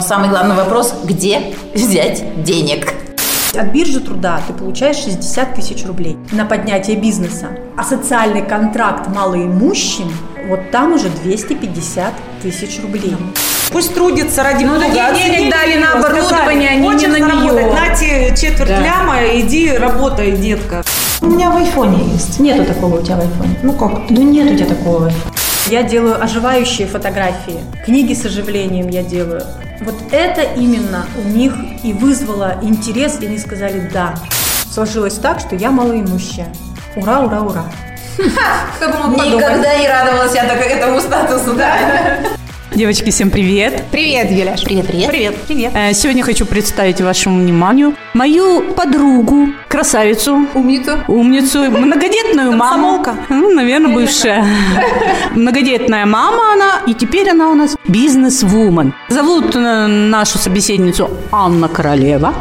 Самый главный вопрос – где взять денег? От биржи труда ты получаешь 60 тысяч рублей на поднятие бизнеса. А социальный контракт малоимущим, вот там уже 250 тысяч рублей. Пусть трудится ради Ну, бога. оцени денег дали на оборудование, а не на заработать? На тебе четверть Да. ляма, иди работай, детка. У меня в айфоне есть. Нету такого у тебя в айфоне. Ну как? Ну нет у тебя такого в айфоне. Я делаю оживающие фотографии, книги с оживлением я делаю. Вот это именно у них и вызвало интерес, и они сказали «да». Сложилось так, что я малоимущая. Ура, ура, ура. Кто бы мог подумать? Никогда не радовалась я так этому статусу, да? Девочки, всем привет! Привет, Юляш. Привет, привет. Привет. Привет. Э, Сегодня хочу представить вашему вниманию мою подругу, красавицу, Умница. умницу, многодетную маму. Ну, наверное, бывшая. Многодетная мама она, и теперь она у нас бизнес-вумен. Зовут э, нашу собеседницу Анна Королева,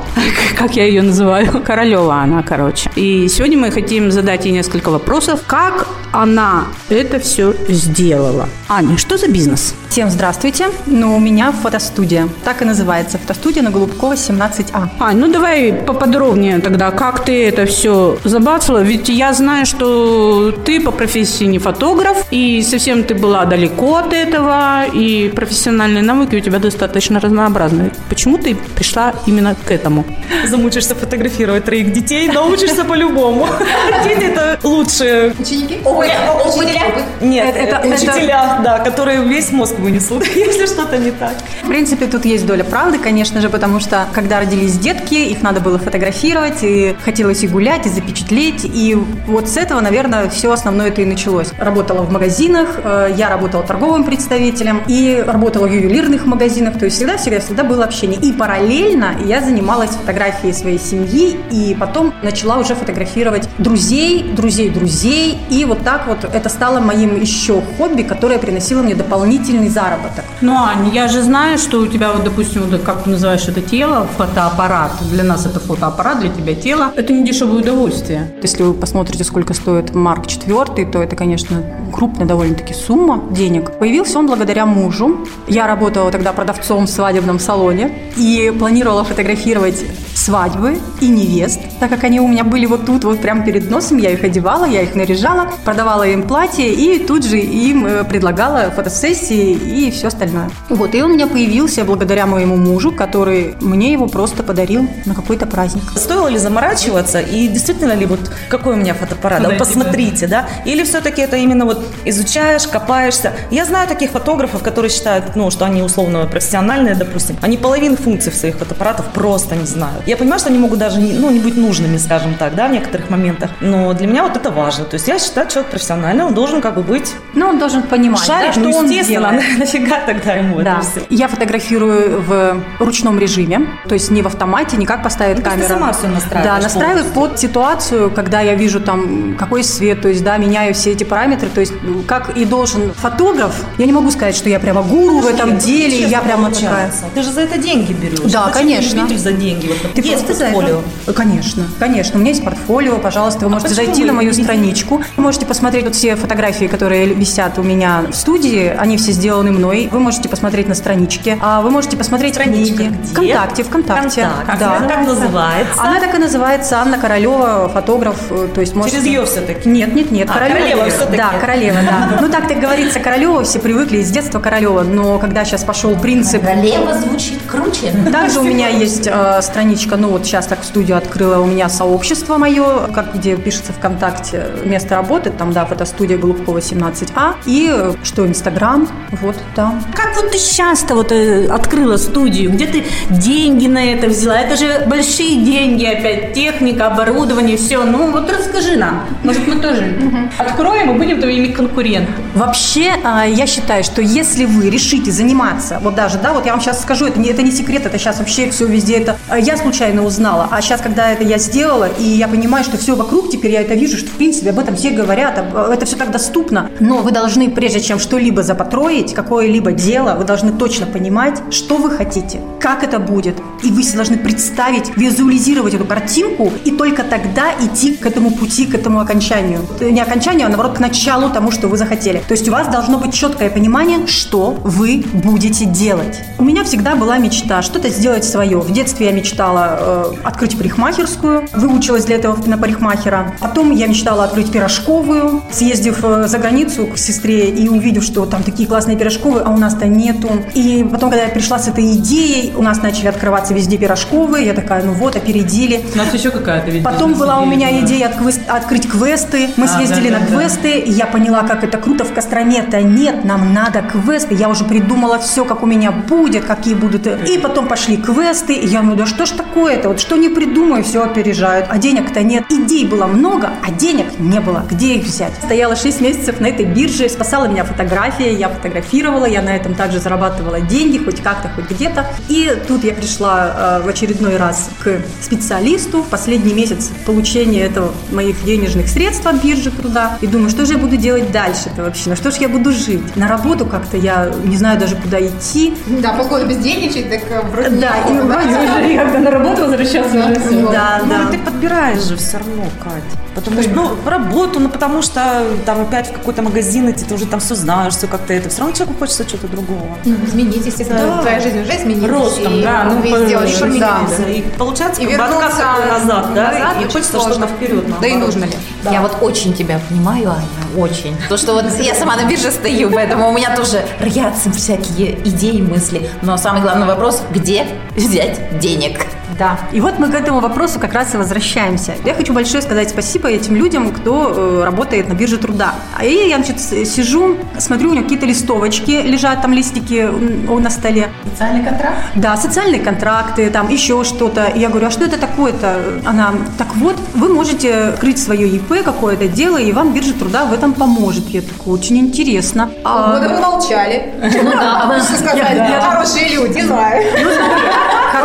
как я ее называю. Королева она, короче. И сегодня мы хотим задать ей несколько вопросов, как она это все сделала. Аня, что за бизнес? Всем здравствуйте. Ну, у меня фотостудия. Так и называется. Фотостудия на Голубкова 17А. Ань, ну давай поподробнее тогда, как ты это все забацала. Ведь я знаю, что ты по профессии не фотограф, и совсем ты была далеко от этого, и профессиональные навыки у тебя достаточно разнообразные. Почему ты пришла именно к этому? Замучишься фотографировать троих детей, научишься по-любому. Дети это лучшие. Ученики? Ой, Учителя? Нет, это- учителя, да, которые весь мозг вынесут, если что-то не так. В принципе, тут есть доля правды, конечно же, потому что, когда родились детки, их надо было фотографировать, и хотелось и гулять, и запечатлеть, и вот с этого, наверное, все основное это и началось. Работала в магазинах, э, я работала торговым представителем, и работала в ювелирных магазинах, то есть всегда-всегда-всегда было общение. И параллельно я занималась фотографией своей семьи, и потом начала уже фотографировать друзей, друзей-друзей, и вот так вот это стало моим еще хобби, которое приносило мне дополнительный заработок. Ну, Ань, я же знаю, что у тебя, вот, допустим, вот, как ты называешь это тело, фотоаппарат. Для нас это фотоаппарат, для тебя тело. Это не дешевое удовольствие. Если вы посмотрите, сколько стоит Марк 4, то это, конечно, крупная довольно-таки сумма денег. Появился он благодаря мужу. Я работала тогда продавцом в свадебном салоне и планировала фотографировать свадьбы и невест, так как они у меня были вот тут, вот прямо перед носом. Я их одевала, я их наряжала, продавала им платье и тут же им э, предлагала фотосессии и все остальное. Вот, и он у меня появился благодаря моему мужу, который мне его просто подарил на какой-то праздник. Стоило ли заморачиваться и действительно ли вот какой у меня фотоаппарат? Да, вот посмотрите, да? Или все-таки это именно вот изучаешь, копаешься? Я знаю таких фотографов, которые считают, ну, что они условно профессиональные, допустим. Они половину функций в своих фотоаппаратов просто не знают. Я понимаю, что они могут даже не, ну, не быть нужными, скажем так, да, в некоторых моментах. Но для меня вот это важно. То есть я считаю, человек профессиональный, он должен как бы быть Ну, он должен понимать, шарить, да, что ну, он естественно, делает. нафига тогда ему Да. это все? Я фотографирую в ручном режиме, то есть не в автомате, не как поставить Ну, камеру. ты сама всё настраиваешь Да, настраиваю под ситуацию, когда я вижу там какой свет, то есть да, меняю все эти параметры, то есть ну, как и должен фотограф. Я не могу сказать, что я прямо гуру в этом деле, я прямо такая. Получается. Ты же за это деньги берешь. Да, же конечно. за деньги. Вот, Ты есть за портфолио. это- Конечно, конечно. У меня есть портфолио, пожалуйста, вы можете почему зайти вы на мою видите? страничку. Вы можете посмотреть вот все фотографии, которые висят у меня в студии. Они все сделаны мной. Вы можете посмотреть на страничке. А вы можете посмотреть Страничка книги. где? ВКонтакте, ВКонтакте. ВКонтакте. Да. Как называется? Она так и называется Анна Королева, фотограф. э, То есть можете... Через ее все-таки. Нет, нет, нет, А, Королева. Королева всё-таки. Да, Королева, да. Ну так так говорится Королева, все привыкли с детства Королева, но когда сейчас пошел принцип Королева звучит круче. также у меня есть э, страничка, ну вот сейчас так в студию открыла у меня сообщество мое, как где пишется ВКонтакте место работы, там, да, фотостудия Голубкова 17А, и что, Инстаграм, вот там. Как вот ты сейчас-то вот э, открыла студию? Где ты деньги на это взяла? Это же большие деньги опять, техника, оборудование, все. Ну вот расскажи нам. Может, мы тоже откроем и будем твоими конкурентами. Вообще, а, я считаю, что если вы решите заниматься, вот даже, да, вот я вам сейчас скажу, это не, это не секрет, это сейчас вообще все везде, это а, я случайно случайно узнала. А сейчас, когда это я сделала, и я понимаю, что все вокруг, теперь я это вижу, что, в принципе, об этом все говорят, об- это все так доступно. Но вы должны, прежде чем что-либо запотроить, какое-либо дело, вы должны точно понимать, что вы хотите, как это будет. И вы должны представить, визуализировать эту картинку, и только тогда идти к этому пути, к этому окончанию. Не окончанию, а наоборот, к началу тому, что вы захотели. То есть у вас должно быть четкое понимание, что вы будете делать. У меня всегда была мечта что-то сделать свое. В детстве я мечтала э, открыть парикмахерскую, выучилась для этого на парикмахера. Потом я мечтала открыть пирожковую, съездив э, за границу к сестре и увидев, что там такие классные пирожковые, а у нас-то нету. И потом, когда я пришла с этой идеей, у нас начали открываться везде пирожковые. Я такая, ну вот, опередили. У нас еще какая-то ведь Потом была у меня идея отквыс- открыть квесты. Мы А, съездили да, на да, да. квесты, и я поняла, как это круто в Костроме-то. Нет, нам надо квесты. Я уже придумала все, как у меня будет, какие будут. И потом пошли квесты, и я думаю, да что ж такое-то? Вот что не придумаю, все опережают. А денег-то нет. Идей было много, а денег не было. Где их взять? Стояла 6 месяцев на этой бирже, спасала меня фотография, я фотографировала, я на этом также зарабатывала деньги, хоть как-то, хоть где-то. И тут я пришла э, в очередной раз к специалисту. В последний месяц получения этого моих денежных средств от биржи труда. И думаю, что же я буду делать дальше-то вообще? На что же я буду жить? На работу как-то я не знаю даже, куда идти. Да, полгода бездельничать, так э, вроде Да, и вроде когда на работу возвращаться уже все. Да, Ну, да. ты подбираешь же все равно, Кать. Потому что, ну, работу, ну, потому что там опять в какой-то магазин идти, ты уже там все знаешь, все как-то это. Все равно человеку хочется чего-то другого. Ну, изменить, естественно, Да. твоя жизнь уже изменилась. Ростом, и да, ну, весь делаешь по- что да. меняется. И получается, И вернуться назад, да, назад и хочется что-то вперед. Да и нужно ли? Я вот очень тебя понимаю, Аня, очень. То, что вот я сама на бирже стою, поэтому у меня тоже роятся всякие идеи, мысли. Но самый главный вопрос, где взять денег? Да. И вот мы к этому вопросу как раз и возвращаемся. Я хочу большое сказать спасибо этим людям, кто э, работает на бирже труда. А я, значит, сижу, смотрю, у меня какие-то листовочки лежат, там листики м, на столе. Социальный контракт? Да, социальные контракты, там еще что-то. И я говорю, а что это такое-то? Она, так вот, вы можете открыть свое ИП, какое-то дело, и вам биржа труда в этом поможет. Я такая, очень интересно. А, вы молчали. Ну да, Что сказать, хорошие люди, знаю.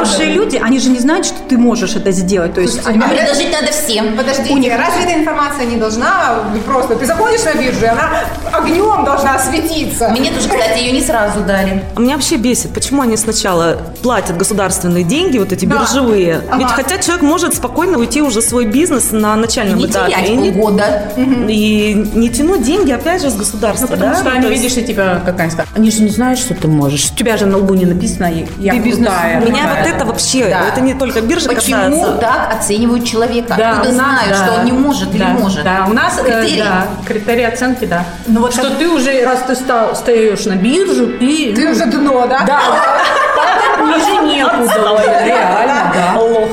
Хорошие люди, они же не знают, что ты можешь это сделать. То есть а они- предложить надо всем. Подождите, разве эта информация не должна просто... Ты заходишь на биржу, и она огнем должна светиться. Мне тоже, кстати, ее не сразу дали. А Меня вообще бесит, почему они сначала платят государственные деньги, вот эти Да. биржевые. Ага. Ведь хотя человек может спокойно уйти уже в свой бизнес на начальном Не этапе. терять и не- полгода. И не тянуть деньги, опять же, с государства, Ну, Потому да? что Ну, они, есть- видишь, и тебя, как они они же не знают, что ты можешь. У тебя же на лбу не написано, я Ты бизнес- крутая. Меня вот такая». Это вообще, Да. это не только биржа Почему касается. так оценивают человека? Да, Откуда знают, да. что он не может или Да, может? Да, у нас э, Критерий. да, критерии оценки, да. Ну вот что как- ты уже, раз ты стал, встаешь на биржу, ты... Ты ну, уже дно, да? Да, ниже некуда. Реально, да. Лох.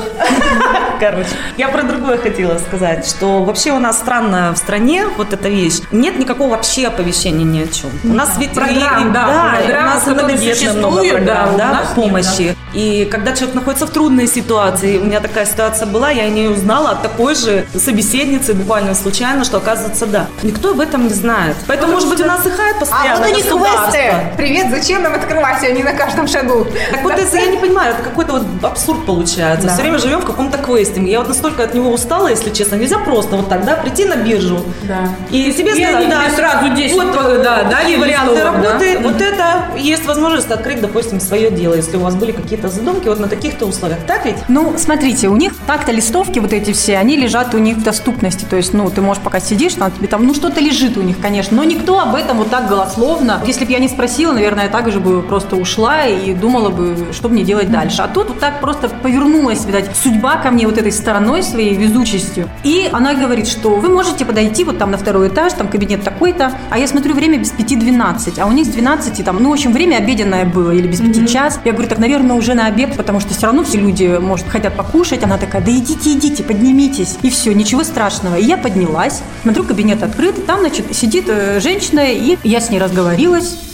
Короче, я про другое хотела сказать, что вообще у нас странно в стране вот эта вещь. Нет никакого вообще оповещения ни о чем. У нас ведь Программ, да, да, у нас многодетные много программ, да, помощи. И когда человек находится в трудной ситуации, у меня такая ситуация была, я не узнала от такой же собеседницы буквально случайно, что оказывается да. Никто об этом не знает. Поэтому, может быть, у нас и хайп А постоянно вот у них государство. квесты. Привет, зачем нам открывать они на каждом шагу? Так вот, это я не понимаю, это какой-то вот абсурд получается. Все время живем в каком-то квесте. Я вот настолько от него устала, если честно. Нельзя просто вот так, да, прийти на биржу. Да. И себе И сказать, да, тебе сразу 10, вот, да, дали такие варианты да. работы. Вот это есть возможность открыть, допустим, свое дело, если у вас были какие-то задумки вот на таких-то условиях. Так ведь? Ну, смотрите, у них так-то листовки вот эти все, они лежат у них в доступности. То есть, ну, ты можешь пока сидишь, там, тебе там, ну, что-то лежит у них, конечно. Но никто об этом вот так голословно. Если бы я не спросила, наверное, я так же бы просто ушла и думала бы, что мне делать дальше. А тут вот так просто повернулась, видать, судьба ко мне вот этой стороной своей везучестью. И она говорит, что вы можете подойти вот там на второй этаж, там кабинет такой-то. А я смотрю, время без пяти 12. А у них с 12 там, ну, в общем, время обеденное было или без пяти час. Я говорю, так, наверное, уже на обед, потому что все равно все люди, может, хотят покушать. Она такая, да идите, идите, поднимитесь. И все, ничего страшного. И я поднялась, смотрю, кабинет открыт, там, значит, сидит э, женщина, и я с ней разговорилась.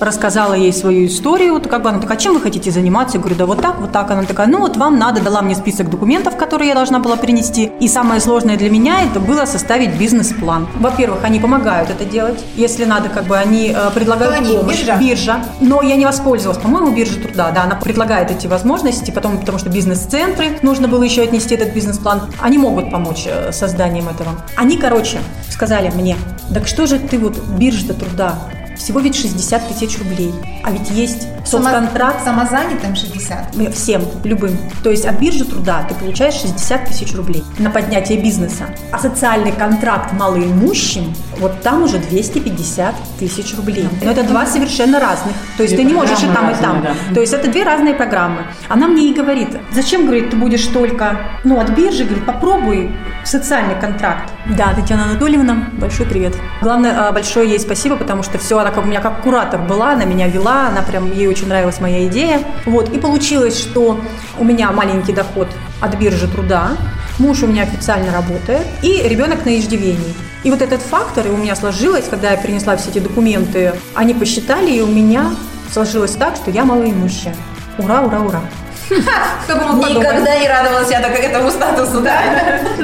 Рассказала ей свою историю, вот как бы она такая, чем вы хотите заниматься? Я говорю, да вот так, вот так. Она такая, ну вот вам надо, дала мне список документов, которые я должна была принести. И самое сложное для меня это было составить бизнес-план. Во-первых, они помогают это делать, если надо, как бы они э, предлагают они? помощь. Биржа? биржа. Но я не воспользовалась, по-моему, биржа труда, да, она предлагает эти возможности, потом, потому что бизнес-центры, нужно было еще отнести этот бизнес-план, они могут помочь э, созданием этого. Они, короче, сказали мне, так что же ты вот биржа труда, всего ведь 60 тысяч рублей, а ведь есть соцконтракт, Самозанятым 60. мы Всем, любым. То есть от биржи труда ты получаешь 60 тысяч рублей на поднятие бизнеса. А социальный контракт малоимущим, вот там уже 250 тысяч рублей. Но это два совершенно разных. То есть ты не можешь и там, и там. То есть это две разные программы. Она мне и говорит, зачем, говорит, ты будешь только, ну, от биржи, говорит, попробуй социальный контракт. Да, Татьяна Анатольевна, большой привет. Главное, а, большое ей спасибо, потому что все, она как у меня как куратор была, она меня вела, она прям, ей очень нравилась моя идея. Вот, и получилось, что у меня маленький доход от биржи труда, муж у меня официально работает, и ребенок на иждивении. И вот этот фактор у меня сложилось, когда я принесла все эти документы, они посчитали, и у меня сложилось так, что я малоимущая. Ура, ура, ура. Никогда не радовалась я так этому статусу, да?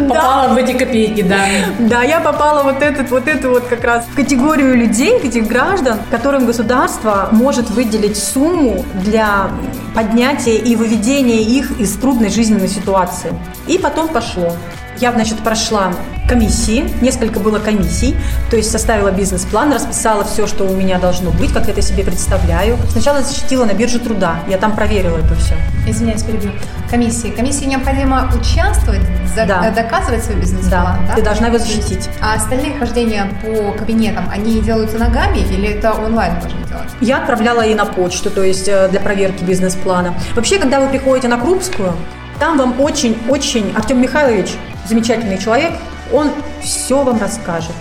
Попала в эти копейки, да. Да, я попала вот этот, вот эту вот как раз в категорию людей, этих граждан, которым государство может выделить сумму для поднятия и выведения их из трудной жизненной ситуации. И потом пошло. Я, значит, прошла комиссии, несколько было комиссий, то есть составила бизнес-план, расписала все, что у меня должно быть, как я это себе представляю. Сначала защитила на бирже труда, я там проверила это все. Извиняюсь, перебью. Комиссии. Комиссии необходимо участвовать, за- Да. э, доказывать свой бизнес-план, да? ты должна его защитить. А остальные хождения по кабинетам, они делаются ногами или это онлайн можно делать? Я отправляла ей на почту, то есть э, для проверки бизнес-плана. Вообще, когда вы приходите на Крупскую, там вам очень-очень Артем Михайлович, замечательный человек, он все вам расскажет.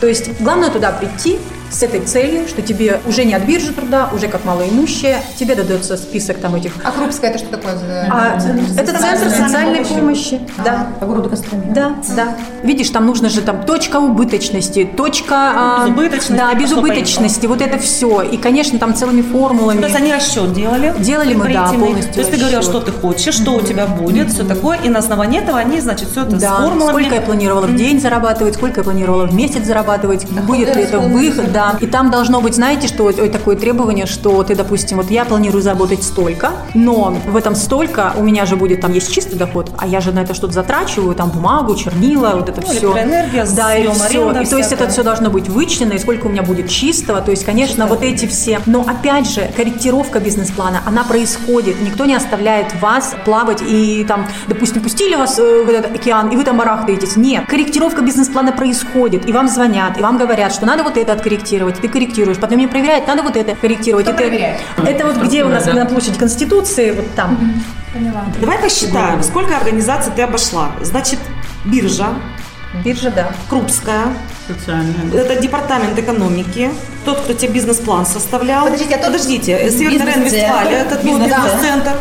То есть главное туда прийти с этой целью, что тебе уже не от биржи труда, уже как малоимущее, тебе дадется список там этих... А Крупская это что такое? за- А, это центр социальной помощи. Да. По городу Костроме. Да, да. Видишь, там нужно же там точка убыточности, точка... а, Безубыточности, Да, безубыточности, вот это все. И, конечно, там целыми формулами. То есть они расчет делали. Делали мы, да, полностью То есть ты говорила, что ты хочешь, что у тебя будет, все такое. И на основании этого они, значит, все это с Да, формулами. сколько я планировала в день зарабатывать, сколько я планировала в месяц зарабатывать, будет ли это выход, да. И там должно быть, знаете, что вот такое требование, что ты, допустим, вот я планирую заработать столько, но в этом столько у меня же будет, там есть чистый доход, а я же на это что-то затрачиваю, там бумагу, чернила, вот это Ну, все. электроэнергия, да, и все. аренда И то есть это все должно быть вычислено, и сколько у меня будет чистого, то есть, конечно, вот эти все. Но опять же, корректировка бизнес-плана, она происходит, никто не оставляет вас плавать и там, допустим, пустили вас э, в этот океан, и вы там барахтаетесь. Нет, корректировка бизнес-плана происходит, и вам звонят, и вам говорят, что надо вот это откорректировать, ты корректируешь, потом мне проверяют, надо вот это корректировать. Кто это, проверяет? это вот где у нас на площади Конституции, вот там. Поняла. Давай посчитаем, сколько организаций ты обошла. Значит, биржа, Биржа, да. Крупская, Социальная. это департамент экономики, тот, кто тебе бизнес-план составлял. Подождите, а тот- Подождите, э. Рейн-Вестфалия, этот был Бизнес- бизнес-центр.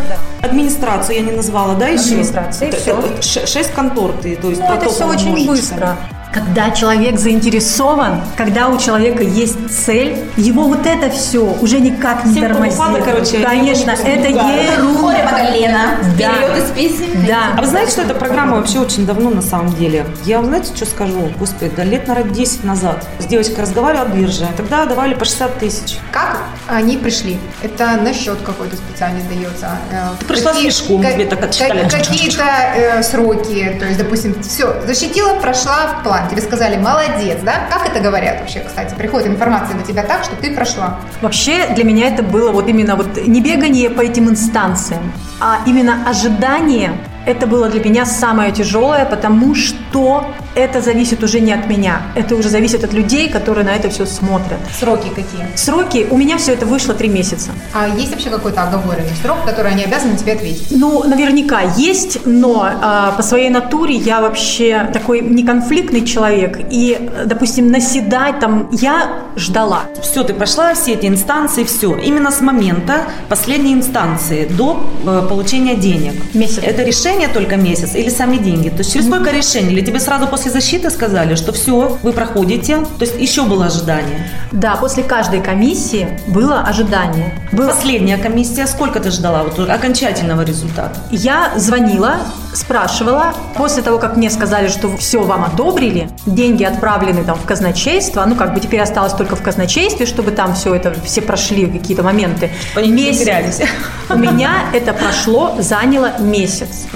Администрацию я не назвала, да, еще? Администрация, Это- это ш- Шесть контор ты, то есть Ну, это все очень быстро. Когда человек заинтересован, когда у человека есть цель, его вот это все уже никак не Семь тормозит. полупада, короче, Конечно, это ерунда. по колено. Да. Вперед из песен. Да. А вы знаете, что эта программа вообще очень давно на самом деле? Я вам знаете, что скажу? Господи, да лет, наверное, 10 назад с девочкой разговаривала от биржи. Тогда давали по 60 тысяч. Как они пришли? Это на счет какой-то специальный дается? Э, Ты пришла с мешком, тебе так отчитали. как- Какие-то э, сроки, то есть, допустим, все, защитила, прошла в план, тебе сказали, молодец, да? Как это говорят вообще, кстати? Приходит информация до тебя так, что ты прошла. Вообще для меня это было вот именно вот не бегание по этим инстанциям, а именно ожидание. Это было для меня самое тяжелое, потому что это зависит уже не от меня. Это уже зависит от людей, которые на это все смотрят. Сроки какие? Сроки, у меня все это вышло три месяца. А есть вообще какой-то оговоренный срок, который они обязаны тебе ответить? Ну, наверняка есть, но а, по своей натуре я вообще такой неконфликтный человек. И, э, допустим, наседать там я ждала. Все, ты прошла все эти инстанции, все. Именно с момента последней инстанции до э, получения денег. Месяц. Это решение решение только месяц или сами деньги? То есть через сколько решений? Или тебе сразу после защиты сказали, что все, вы проходите? То есть еще было ожидание? Да, после каждой комиссии было ожидание. Было... Последняя комиссия, сколько ты ждала вот окончательного результата? Я звонила, спрашивала. После того, как мне сказали, что все вам одобрили, деньги отправлены там в казначейство, ну как бы теперь осталось только в казначействе, чтобы там все это, все прошли какие-то моменты. Месяц. У меня это прошло, заняло месяц.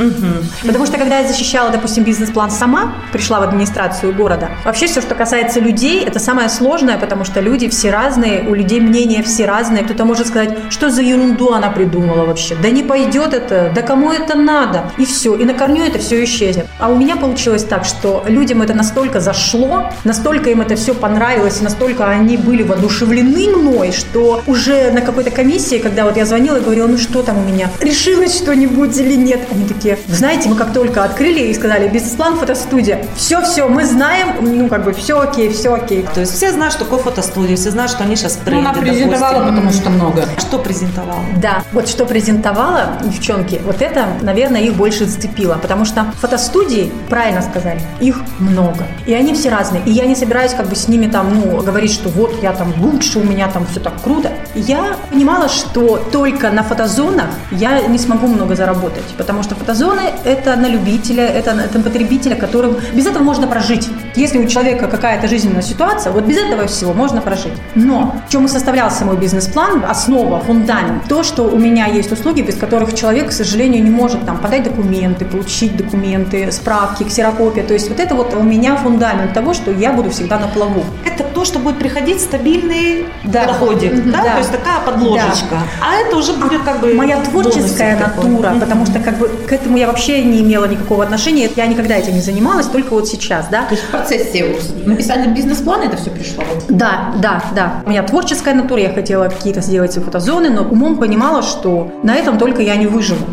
Потому что когда я защищала, допустим, бизнес-план сама, пришла в администрацию города, вообще все, что касается людей, это самое сложное, потому что люди все разные, у людей мнения все разные. Кто-то может сказать, что за ерунду она придумала вообще, да не пойдет это, да кому это надо, и все, и на корню это все исчезнет. А у меня получилось так, что людям это настолько зашло, настолько им это все понравилось, настолько они были воодушевлены мной, что уже на какой-то комиссии, когда вот я звонила и говорила, ну что там у меня, решилось что-нибудь или нет? Они такие, вы знаете, мы как только открыли и сказали, бизнес-план, фотостудия, все-все, мы знаем, ну как бы все окей, все окей. То есть все знают, что такое фотостудия, все знают, что они сейчас в Ну, она презентовала, допустим. потому что много. Что презентовала? Да, вот что презентовала девчонки, вот это, наверное, их больше зацепило, потому что фотостудии, правильно сказали, их много, и они все разные, и я не собираюсь как бы с ними там, ну, говорить, что вот я там лучше, у меня там все так круто. Я понимала, что только на фотозонах я не смогу много заработать, потому что фотозоны это на любителя, это на потребителя, которым без этого можно прожить. Если у человека какая-то жизненная ситуация, вот без этого всего можно прожить. Но в чем и составлялся мой бизнес-план, основа, фундамент, то, что у меня есть услуги, без которых человек, к сожалению, не может там подать документы, получить документы, справки, ксерокопия. То есть вот это вот у меня фундамент того, что я буду всегда на плаву. Это то, что будет приходить стабильный Да. доходик, Мгм. да? Да. То есть такая подложечка. А это уже будет как бы Моя творческая такой. натура, Мгм. потому что как бы к этому я вообще не имела никакого отношения. Я никогда этим не занималась, только вот сейчас, да. То есть в процессе написания бизнес-плана это все пришло? Да, да, да. У меня творческая натура, я хотела какие-то сделать фотозоны, но умом понимала, что на этом только я не выживу.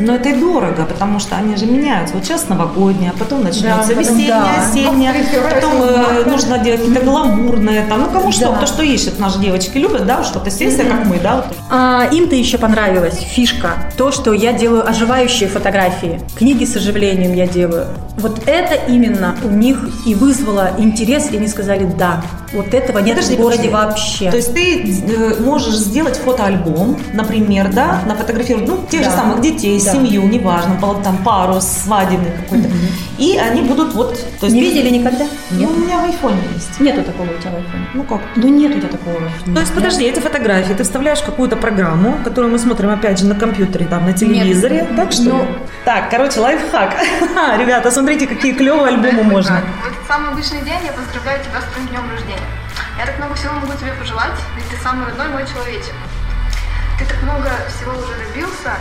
Но это и дорого, потому что они же меняются. Вот сейчас новогодняя, потом начнется потом весенняя, да. осенняя, потом э, нужно делать какие-то гламурные, там, ну кому что, Да. кто что ищет. Наши девочки любят, да, что-то сессия, как мы, да, вот. А, им-то еще понравилась фишка, то, что я делаю оживающие фотографии, книги с оживлением я делаю. Вот это именно у них и вызвало интерес, и они сказали «да». Вот этого нет Подожди, в городе подожди. вообще. То есть ты э, можешь сделать фотоальбом, например, да, нафотографировать, ну, тех же Да. самых детей, Да. семью, неважно, там пару, свадебный какой-то. И они будут вот... То есть не видели никогда? Ну, у меня в айфоне есть. Нету такого у тебя в айфоне. Ну как? Ну нет у тебя такого. То есть, подожди, эти фотографии ты вставляешь какую-то программу, которую мы смотрим, опять же, на компьютере, там, на телевизоре. Так что? Ну. Так, короче, лайфхак. Ребята, смотрите, какие клевые альбомы можно. В этот самый обычный день я поздравляю тебя с твоим днем рождения. Я так много всего могу тебе пожелать, ведь ты самый родной мой человечек. Ты так много всего уже добился,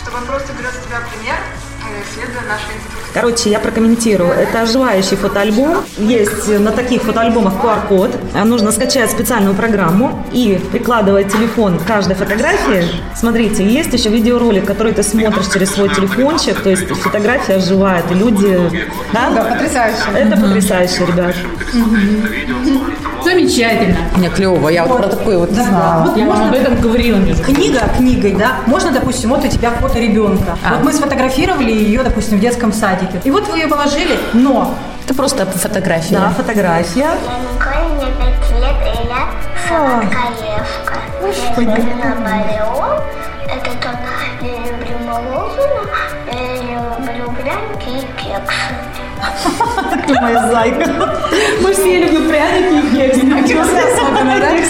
что он просто берет с тебя пример, э, следуя нашей инструкции. Короче, я прокомментирую. Это оживающий фотоальбом. Есть на таких фотоальбомах QR-код. Нужно скачать специальную программу и прикладывать телефон к каждой фотографии. Смотрите, есть еще видеоролик, который ты смотришь через свой телефончик. То есть фотография оживает, и люди... Да, Да? потрясающе. Это потрясающе, ребят. Замечательно. Мне клево, я вот про такое вот не знала. Вот Я вам можно об этом говорила, между. Книга книгой, да? Можно, допустим, вот у тебя фото ребенка. А. Вот мы сфотографировали ее, допустим, в детском садике. И вот вы ее положили, но Это просто фотография. Да, фотография. Пять лет, и я. Это тот, я люблю мороженое, я люблю пряники и кексы. Ты моя зайка. Мы все любим пряники и кексы.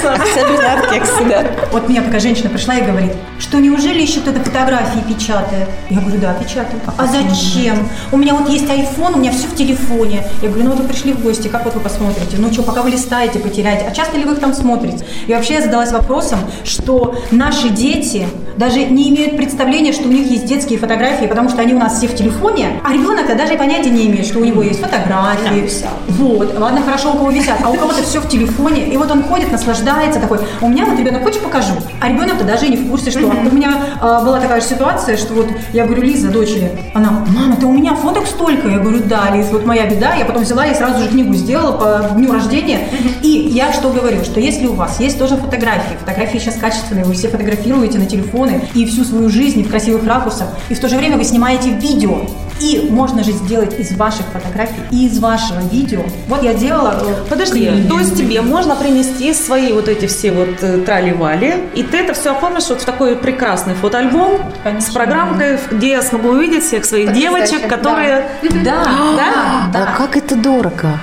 Особенно от кекса, да. вот мне такая женщина пришла и говорит, что неужели еще кто-то фотографии печатает? Я говорю, да, печатаю. А зачем? У меня вот есть iPhone, у меня все в телефоне. Я говорю, ну вот вы пришли в гости, как вот вы посмотрите? Ну что, пока вы листаете, потеряете. А часто ли вы их там смотрите? И вообще я задалась вопросом, что наши дети даже не имеют представления, что у них есть детские фотографии, потому что они у нас все в телефоне, а ребенок-то даже понятия не имеет, что у него есть фотографии. Вот. Ладно, хорошо, у кого висят, а у кого-то все в телефоне. И вот он ходит, наслаждается такой. У меня вот ребенок, хочешь покажу? А ребенок-то даже и не в курсе, что... У меня а, была такая же ситуация, что вот я говорю, Лиза, дочери, она, мама, ты у меня фоток столько? Я говорю, да, Лиз, вот моя беда. Я потом взяла и сразу же книгу сделала по дню рождения. И я что говорю, что если у вас есть тоже фотографии, фотографии сейчас качественные, вы все фотографируете на телефоны и всю свою жизнь в красивых ракурсах, и в то же время вы снимаете видео, и можно же сделать из ваших фотографий и из вашего видео. Вот я делала... э, Подожди, книги. то есть тебе можно принести свои вот эти все вот э, трали-вали, и ты это все оформишь вот в такой прекрасный фотоальбом с программкой, где я смогу увидеть всех своих Потрясающе, девочек, которые... Да, да, Да как это дорого.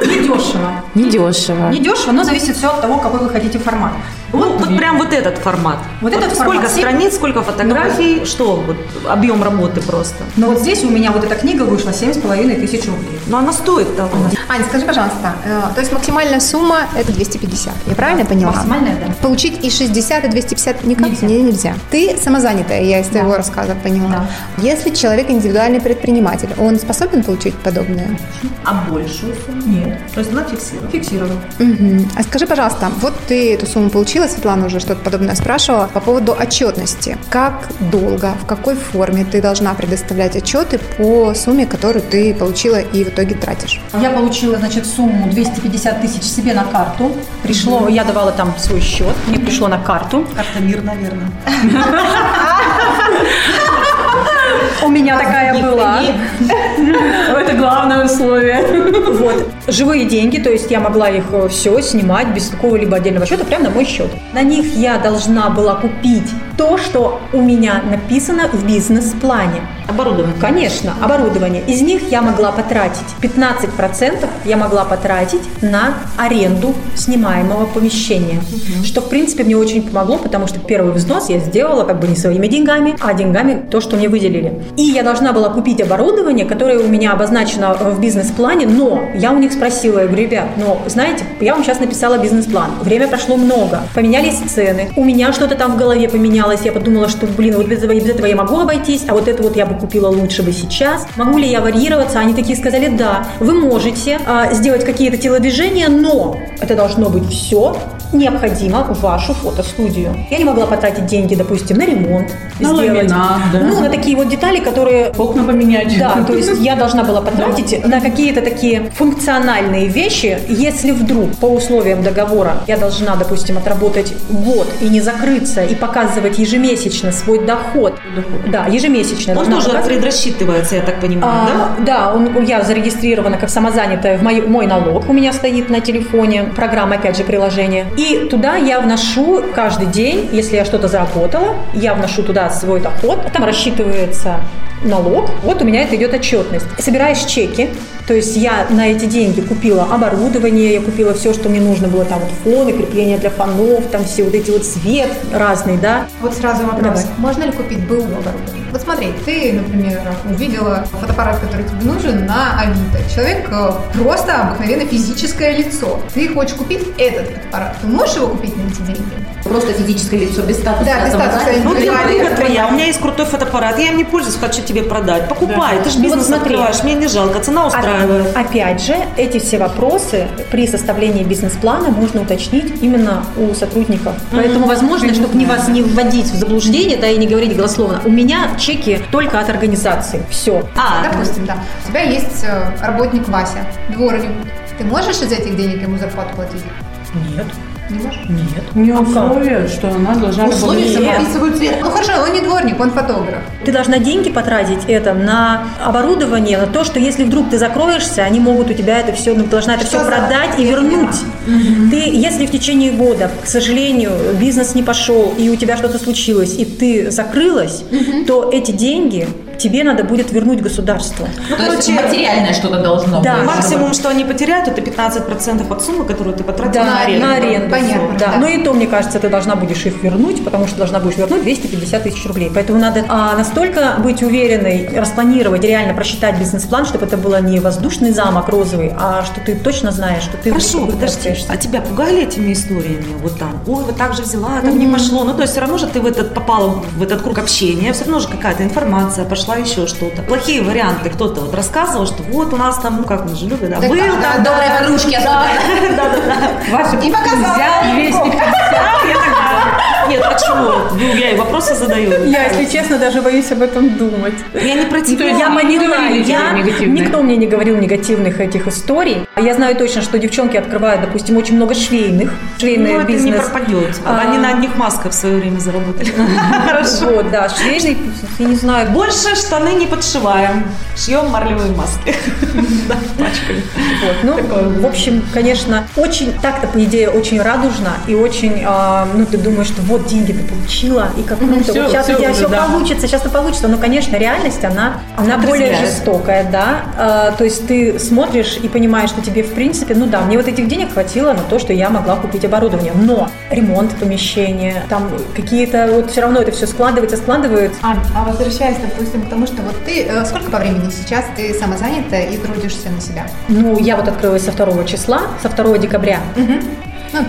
Недешево. Недешево. Недешево, но зависит все от того, какой вы хотите формат. Вот, вот прям вот этот формат. Вот этот сколько формат. страниц, сколько фотографий, что вот объем работы просто. Но вот здесь у меня вот эта книга вышла 7,5 тысяч рублей. Но она стоит того. Аня, скажи, пожалуйста, э, то есть максимальная сумма это 250, я правильно поняла? Максимальная, да. Получить и 60, и 250 никак Нельзя. Не, нельзя. Ты самозанятая, я из твоего рассказа поняла. Если человек индивидуальный предприниматель, он способен получить подобное? А большую сумму? Нет, То есть она фиксирована. фиксировано. Мгм. А скажи, пожалуйста, вот ты эту сумму получила, Светлана уже что-то подобное спрашивала, по поводу отчетности. Как долго, в какой форме ты должна предоставлять отчеты по сумме, которую ты получила и в итоге тратишь? Я получила, значит, сумму 250 тысяч себе на карту. Пришло, я давала там свой счет, мне пришло на карту. Карта мир, наверное. У меня такая была. Это главное условие. Вот. Живые деньги, то есть я могла их все снимать без какого-либо отдельного счета, прямо на мой счет. На них я должна была купить то, что у меня написано в бизнес-плане. Оборудование. Конечно, оборудование. Из них я могла потратить 15% я могла потратить на аренду снимаемого помещения. Что, в принципе, мне очень помогло, потому что первый взнос я сделала как бы не своими деньгами, а деньгами то, что мне выделили. И я должна была купить оборудование, которое у меня обозначено в бизнес-плане, но я у них спросила, я говорю, ребят, но знаете, я вам сейчас написала бизнес-план, время прошло много, поменялись цены, у меня что-то там в голове поменялось, я подумала, что, блин, вот без этого, без этого я могу обойтись, а вот это вот я бы купила лучше бы сейчас. Могу ли я варьироваться? Они такие сказали, да, вы можете а, сделать какие-то телодвижения, но это должно быть все необходимо в вашу фотостудию. Я не могла потратить деньги, допустим, на ремонт, На ламинат, да. ну, на такие вот детали, которые Окна поменять. да, то есть я должна была потратить на какие-то такие функциональные вещи, если вдруг по условиям договора я должна, допустим, отработать год и не закрыться, и показывать ежемесячно свой доход. Да, ежемесячно. Он тоже показывать. предрасчитывается, я так понимаю, да? А, да, он, я зарегистрирована как самозанятая, в мой, мой налог у меня стоит на телефоне, программа, опять же, приложение. И туда я вношу каждый день, если я что-то заработала, я вношу туда свой доход, там рассчитывается налог, вот у меня это идет отчетность. Собираешь чеки, то есть я на эти деньги купила оборудование, я купила все, что мне нужно было, там вот фоны, крепления для фонов, там все вот эти вот свет разный, да. Вот сразу вопрос. Давай. Можно ли купить БУ оборудование? Вот смотри, ты, например, увидела фотоаппарат, который тебе нужен на Авито. Человек э, просто обыкновенно физическое лицо. Ты хочешь купить этот фотоаппарат. Ты можешь его купить на эти деньги? Просто физическое лицо без статуса. Да, без статуса. Ну, для твоя. У меня есть крутой фотоаппарат, я им не пользуюсь, хочу тебе продать. Покупай, ты же Ну, вот бизнес смотри. открываешь, мне не жалко, цена устраивает. Оп- Опять же, эти все вопросы при составлении бизнес-плана можно уточнить именно у сотрудников. Поэтому, возможно, чтобы не вас не вводить в заблуждение, да, и не говорить голословно, у меня чеки только от организации. Все. А, Допустим, да. У тебя есть э, работник Вася, дворник. Ты можешь из этих денег ему зарплату платить? Нет. Не? Нет. У нее условие, что она должна Условия работать. прописывают цвет. Ну хорошо, он не дворник, он фотограф. Ты должна деньги потратить это на оборудование, на то, что если вдруг ты закроешься, они могут у тебя это все, ну, должна это Что все за- продать и вернуть. Ты, если в течение года, к сожалению, бизнес не пошел, и у тебя что-то случилось, и ты закрылась, то эти деньги тебе надо будет вернуть государству. Ну, То есть короче, материальное что-то должно Да. быть. максимум, что они потеряют, это 15% от суммы, которую ты потратил Да, на аренду. на аренду. Понятно, Да. да. Но и то, мне кажется, ты должна будешь их вернуть, потому что должна будешь вернуть 250 тысяч рублей. Поэтому надо а, настолько быть уверенной, распланировать, реально просчитать бизнес-план, чтобы это было не воздушный замок розовый, а что ты точно знаешь, что ты Хорошо, подожди, а тебя пугали этими историями? Вот там, ой, вот так же взяла, а там не пошло. Ну, то есть все равно же ты в этот попала в этот круг общения, все равно же какая-то информация пошла, пошла еще что-то. Плохие варианты кто-то вот рассказывал, что вот у нас там, ну как мы же любим, да, Да, был да, там, добрые да, подружки да, да, да, да. Ваши И взял 250. Я такая, Нет, а чего? Ну, я и вопросы задаю. Я, если честно, даже боюсь об этом думать. Я не про тебя. Я тебе я, никто мне не говорил негативных этих историй. Я знаю точно, что девчонки открывают, допустим, очень много швейных, швейный Ну, это бизнес. не пропадет. А. Они на одних масках в свое время заработали. Хорошо. Вот, да, швейный, я не знаю, Больше штаны не подшиваем. Шьем марлевые маски. Да, пачками. Вот. Ну, в общем, конечно, очень так-то, по идее, очень радужно и очень, а, ну, ты думаешь, что вот деньги ты получила, и как круто, вот сейчас всё у тебя уже, все да. получится, сейчас это получится. Но, конечно, реальность, она, она более жестокая, да. А, то есть ты смотришь и понимаешь, что тебе, в принципе, ну да, мне вот этих денег хватило на то, что я могла купить оборудование. Но ремонт помещения, там какие-то, вот все равно это все складывается, складывается. А, а возвращаясь, допустим, к тому, что вот ты, э, сколько по времени сейчас ты самозанята и трудишься на себя? Ну, я вот открылась со 2 числа, со 2 декабря. Ну,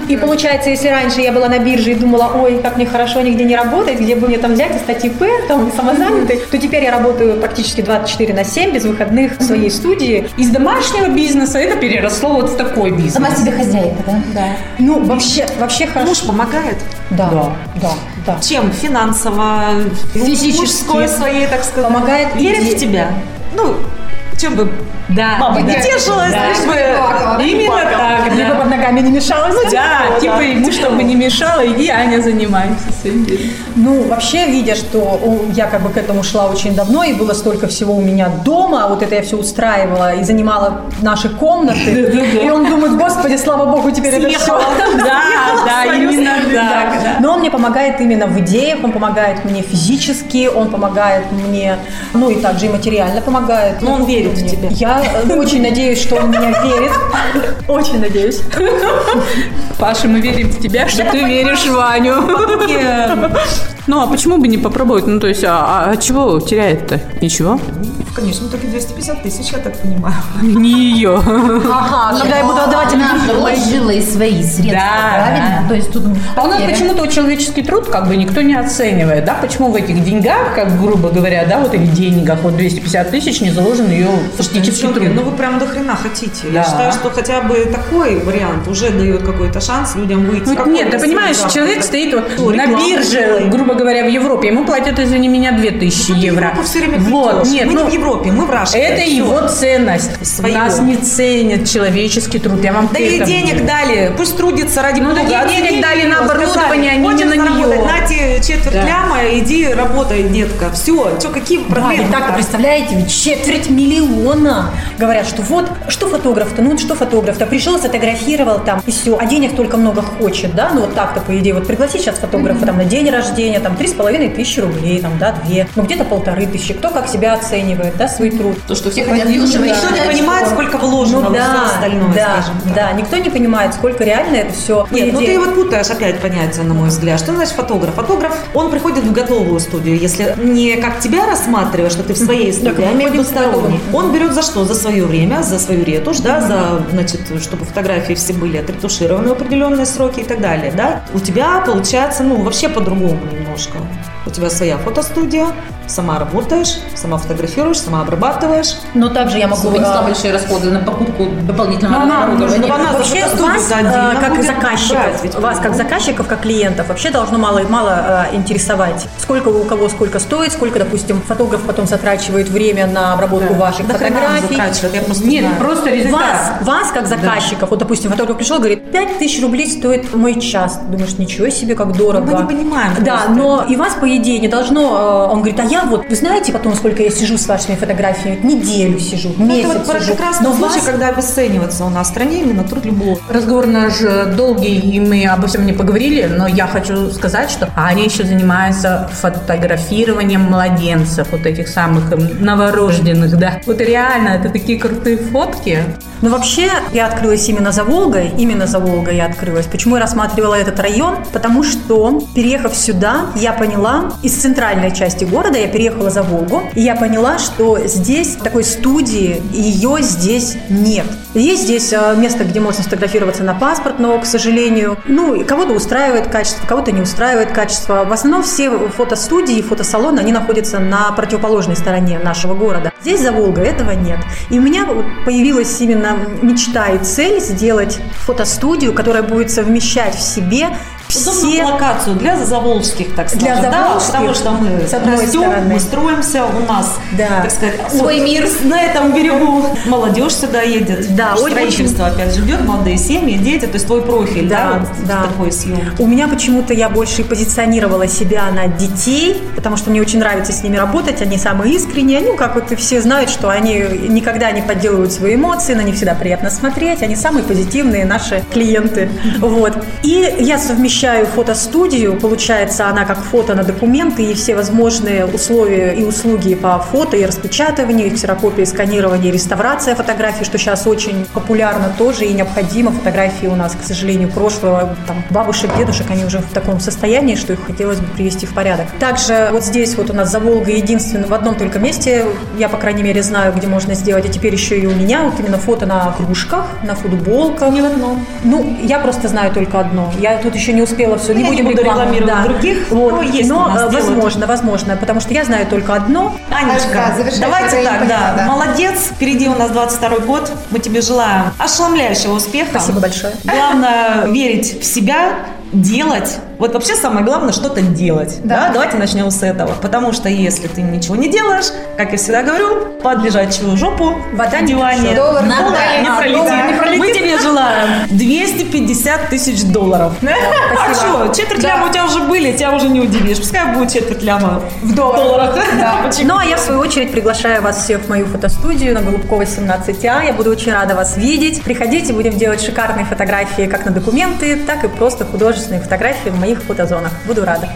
И получается, если раньше я была на бирже и думала, ой, как мне хорошо нигде не работать, где бы мне там взять и стать ИП, там, самозанятый, то теперь я работаю практически 24 на 7, без выходных в своей студии. Из домашнего бизнеса это переросло вот в такой бизнес. Сама себе хозяйка, да? Да. Ну, вообще, вообще хорошо. Муж помогает. Да, да, да. Чем? Финансово, Физически. мужской своей, так сказать. Помогает Верит в тебя. Ну, чем бы Да, мама да, не тешилась, да. лишь бы... Именно так, Либо да. под ногами не мешалось. Да, типа ему, чтобы не мешало, иди, Аня, занимайся своим делом. Ну, вообще, видя, что я как бы к этому шла очень давно, и было столько всего у меня дома, вот это я все устраивала и занимала наши комнаты, и он думает, господи, слава богу, теперь это все. Да, да, именно так. да. Но он мне помогает именно в идеях, он помогает мне физически, он помогает мне, ну и также и материально помогает. Но он верит в тебя. Я э, очень надеюсь, что он в меня верит. Очень надеюсь. Паша, мы верим в тебя, что ты веришь в Ваню. Ну, а почему бы не попробовать? Ну, то есть, а, а чего теряет-то? Ничего? Конечно, только 250 тысяч, я так понимаю. Не ее. Ага, когда я буду отдавать Она вложила и свои средства, Да, правильно? То есть тут А у нас почему-то человеческий труд как бы никто не оценивает, да? Почему в этих деньгах, как грубо говоря, да, вот этих деньгах, вот 250 тысяч не заложен ее фактический Девчонки, труд? ну вы прям до хрена хотите. Я считаю, что хотя бы такой вариант уже дает какой-то шанс людям выйти. Ну, нет, ты понимаешь, человек стоит вот на бирже, делай? Грубо говоря, в Европе, ему платят, извини меня, 2000 Ну, евро. Европу все время вот, нет, мы ну, не в Европе, мы в Рашке. это Всё. его ценность. Своего. Нас не ценят человеческий труд. Я вам Да это денег говорю. дали, пусть трудится ради Ну, бога. Оценили денег дали на оборудование, а не «Хочешь на неё». заработать? На тебе четверть Да. ляма, иди работай, детка. Все, что, какие Да, проблемы? и так, представляете, ведь четверть миллиона. Говорят, что вот, что фотограф-то, ну что фотограф-то, пришел, сфотографировал там, и все, а денег только много хочет, да, ну вот так-то, по идее, вот пригласить сейчас фотографа там на день рождения, там, три с половиной тысячи рублей, там, да, две, ну где-то полторы тысячи, кто как себя оценивает, да, свой труд. То, что все хотят дешево, Никто не понимает, сколько вложено Ну во все да, остальное, да, скажем так. да, никто не понимает, сколько реально это все. Нет, ну ты вот путаешь опять понятия, на мой взгляд. Что значит фотограф? Фотограф, он приходит в готовую студию, если не как тебя рассматриваешь, что ты в своей студии, а имею в виду сторонний. Он берет за что? За свое время, за свою ретушь, да, за, значит, чтобы фотографии все были отретушированы в определенные сроки и так далее, да. У тебя получается, ну, вообще по-другому немножко. У тебя своя фотостудия, сама работаешь, сама фотографируешь, сама обрабатываешь. Но также я могу... Понесла а, большие расходы на покупку дополнительного Ну, она, оборудования. она вообще фотостудию вас, как заказчиков, брать вас как заказчиков, как клиентов, вообще должно мало мало э, интересовать, сколько у кого сколько стоит, сколько, допустим, фотограф потом затрачивает время на обработку ваших Да фотографий. я просто Нет, знаю. просто Вас, результат. вас как заказчиков, вот, допустим, фотограф пришел, говорит, 5 тысяч рублей стоит мой час. Думаешь, ничего себе, как дорого. Ну, мы не понимаем Да, просто. Но и вас, по идее, не должно... э, Он говорит, а я вот, вы знаете потом, сколько я сижу с вашими фотографиями? Неделю сижу, Ну, месяц это вот сижу. как раз Но случай, вас- когда обесценивается у нас в стране именно труд любого. Разговор наш э, долгий, и мы обо всем не поговорили, но я хочу сказать, что Аня еще занимается фотографированием младенцев, вот этих самых эм, новорожденных, да. Вот реально, это такие крутые фотки. Ну, вообще, я открылась именно за Волгой. Именно за Волгой я открылась. Почему я рассматривала этот район? Потому что, переехав сюда, я поняла, из центральной части города я переехала за Волгу, и я поняла, что здесь такой студии, ее здесь нет. Есть здесь э, место, где можно сфотографироваться на паспорт, но, к сожалению, ну, кого-то устраивает качество, кого-то не устраивает качество. В основном все фотостудии, фотосалоны, они находятся на противоположной стороне нашего города. Здесь за Волгой этого нет. И у меня появилась именно мечта и цель сделать фотостудию, которая будет совмещать в себе Удобную все локацию для заволжских, так сказать. Для заволжских, да, потому что мы с одной растем, стороны. мы строимся, у нас, Да. так сказать, Свой вот мир. на этом берегу. Молодежь сюда едет. Да, очень- Строительство, опять же, идет, молодые семьи, дети, то есть твой профиль, да, Да, вот да. такой съем. У меня почему-то я больше и позиционировала себя на детей, потому что мне очень нравится с ними работать, они самые искренние, ну, как вот и все знают, что они никогда не подделывают свои эмоции, на них всегда приятно смотреть, они самые позитивные наши клиенты. Вот. И я совмещаю фотостудию, получается она как фото на документы и все возможные условия и услуги по фото и распечатыванию, и ксерокопии, сканирование, реставрация фотографий, что сейчас очень популярно тоже и необходимо. Фотографии у нас, к сожалению, прошлого, там, бабушек, дедушек, они уже в таком состоянии, что их хотелось бы привести в порядок. Также вот здесь вот у нас за Волгой единственно в одном только месте, я, по крайней мере, знаю, где можно сделать, а теперь еще и у меня вот именно фото на кружках, на футболках. Не в одном. Ну, я просто знаю только одно. Я тут еще не успела все, не Я не будем буду рекламировать других, Вот. но есть но э, возможно, возможно, потому что я знаю только одно. Анечка, Да, завершающая, давайте так, да. да. Молодец, впереди у нас 22 год. Мы тебе желаем ошеломляющего успеха. Спасибо большое. Главное верить в себя, делать. Вот вообще самое главное что-то делать. Да. Да. Давайте начнем с этого. Потому что если ты ничего не делаешь, как я всегда говорю, под лежачую жопу Вода в не диване. Доллар Надо, доллар не пролетит. доллар не пролетит. Мы тебе желаем 250 тысяч долларов. А что, четверть ляма у тебя уже были, тебя уже не удивишь. Пускай будет четверть ляма в долларах. Почему? Ну, а я, в свою очередь, приглашаю вас всех в мою фотостудию на Голубкова 17А. Я буду очень рада вас видеть. Приходите, будем делать шикарные фотографии как на документы, так и просто художественные фотографии в моих фотозонах. Буду рада.